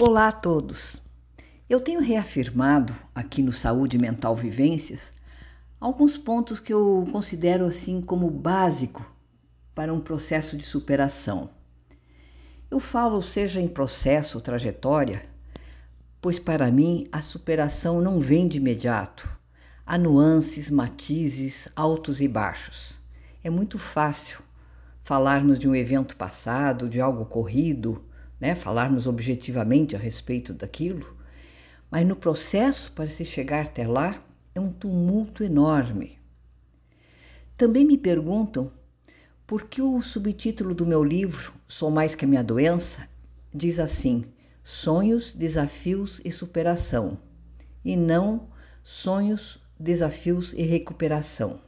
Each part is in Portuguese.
Olá a todos! Eu tenho reafirmado aqui no Saúde Mental Vivências alguns pontos que eu considero assim como básico para um processo de superação. Eu falo seja em processo ou trajetória, pois para mim a superação não vem de imediato. Há nuances, matizes, altos e baixos. É muito fácil falarmos de um evento passado, de algo ocorrido, né, falarmos objetivamente a respeito daquilo, mas no processo para se chegar até lá é um tumulto enorme. Também me perguntam por que o subtítulo do meu livro, Sou Mais Que a Minha Doença, diz assim: Sonhos, Desafios e Superação, e não Sonhos, Desafios e Recuperação.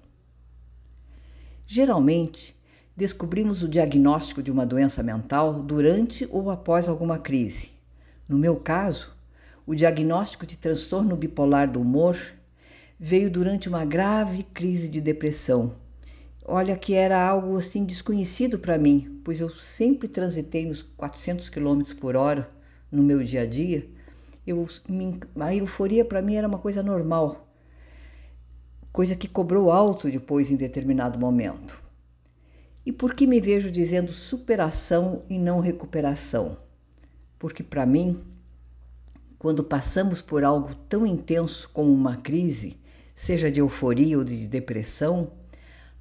Geralmente, descobrimos o diagnóstico de uma doença mental durante ou após alguma crise. No meu caso, o diagnóstico de transtorno bipolar do humor veio durante uma grave crise de depressão. Olha que era algo assim desconhecido para mim, pois eu sempre transitei nos 400 km por hora no meu dia a dia. Eu, a euforia para mim era uma coisa normal, coisa que cobrou alto depois em determinado momento. E por que me vejo dizendo superação e não recuperação? Porque para mim, quando passamos por algo tão intenso como uma crise, seja de euforia ou de depressão,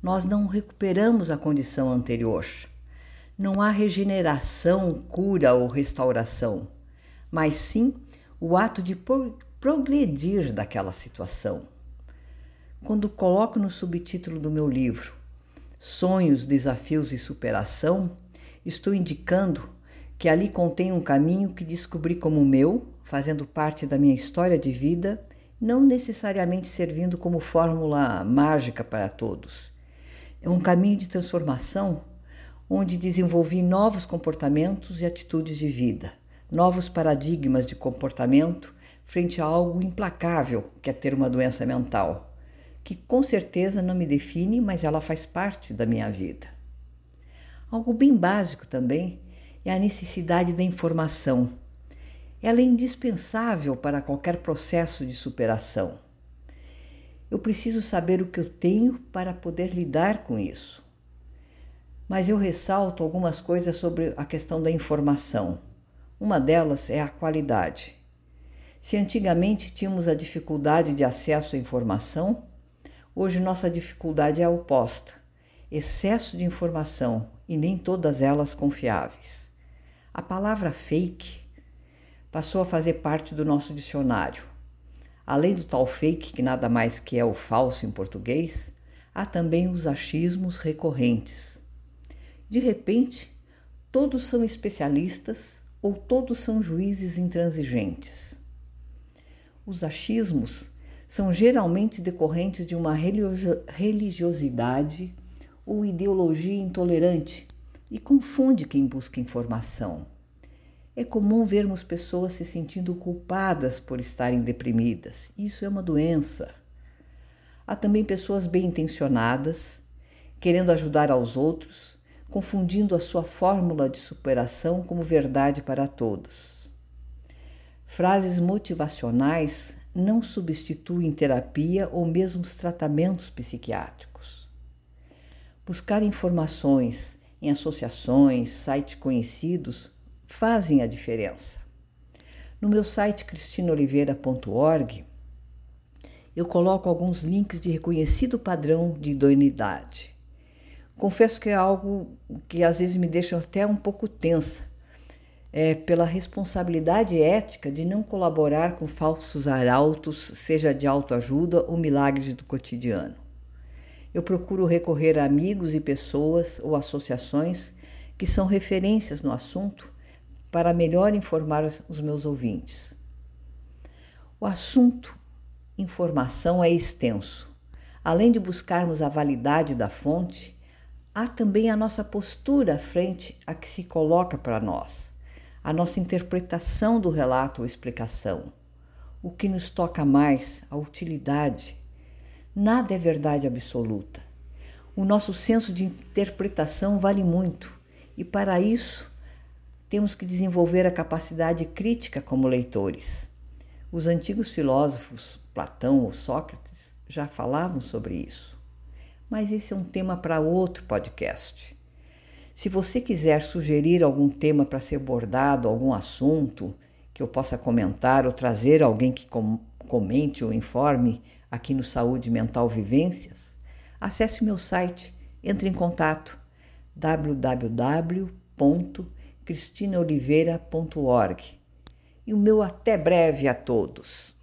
nós não recuperamos a condição anterior. Não há regeneração, cura ou restauração, mas sim o ato de progredir daquela situação. Quando coloco no subtítulo do meu livro sonhos, desafios e superação, estou indicando que ali contém um caminho que descobri como meu, fazendo parte da minha história de vida, não necessariamente servindo como fórmula mágica para todos. É um caminho de transformação onde desenvolvi novos comportamentos e atitudes de vida, novos paradigmas de comportamento frente a algo implacável que é ter uma doença mental que com certeza não me define, mas ela faz parte da minha vida. Algo bem básico também é a necessidade da informação. Ela é indispensável para qualquer processo de superação. Eu preciso saber o que eu tenho para poder lidar com isso. Mas eu ressalto algumas coisas sobre a questão da informação. Uma delas é a qualidade. Se antigamente tínhamos a dificuldade de acesso à informação, Hoje nossa dificuldade é a oposta: excesso de informação e nem todas elas confiáveis. A palavra fake passou a fazer parte do nosso dicionário. Além do tal fake, que nada mais que é o falso em português, há também os achismos recorrentes. De repente, todos são especialistas ou todos são juízes intransigentes. Os achismos são geralmente decorrentes de uma religiosidade ou ideologia intolerante e confunde quem busca informação. É comum vermos pessoas se sentindo culpadas por estarem deprimidas. Isso é uma doença. Há também pessoas bem intencionadas, querendo ajudar aos outros, confundindo a sua fórmula de superação como verdade para todos. Frases motivacionais não substituem terapia ou mesmo os tratamentos psiquiátricos. Buscar informações em associações, sites conhecidos fazem a diferença. No meu site cristinoliveira.org, eu coloco alguns links de reconhecido padrão de idoneidade. Confesso que é algo que às vezes me deixa até um pouco tensa, é, pela responsabilidade ética de não colaborar com falsos arautos, seja de autoajuda ou milagres do cotidiano. Eu procuro recorrer a amigos e pessoas ou associações que são referências no assunto para melhor informar os meus ouvintes. O assunto informação é extenso. Além de buscarmos a validade da fonte, há também a nossa postura frente a que se coloca para nós a nossa interpretação do relato ou explicação. O que nos toca mais, a utilidade. Nada é verdade absoluta. O nosso senso de interpretação vale muito e, para isso, temos que desenvolver a capacidade crítica como leitores. Os antigos filósofos, Platão ou Sócrates, já falavam sobre isso. Mas esse é um tema para outro podcast. Se você quiser sugerir algum tema para ser abordado, algum assunto que eu possa comentar ou trazer alguém que com comente ou informe aqui no Saúde Mental Vivências, acesse o meu site, entre em contato www.cristinaoliveira.org. E o meu até breve a todos.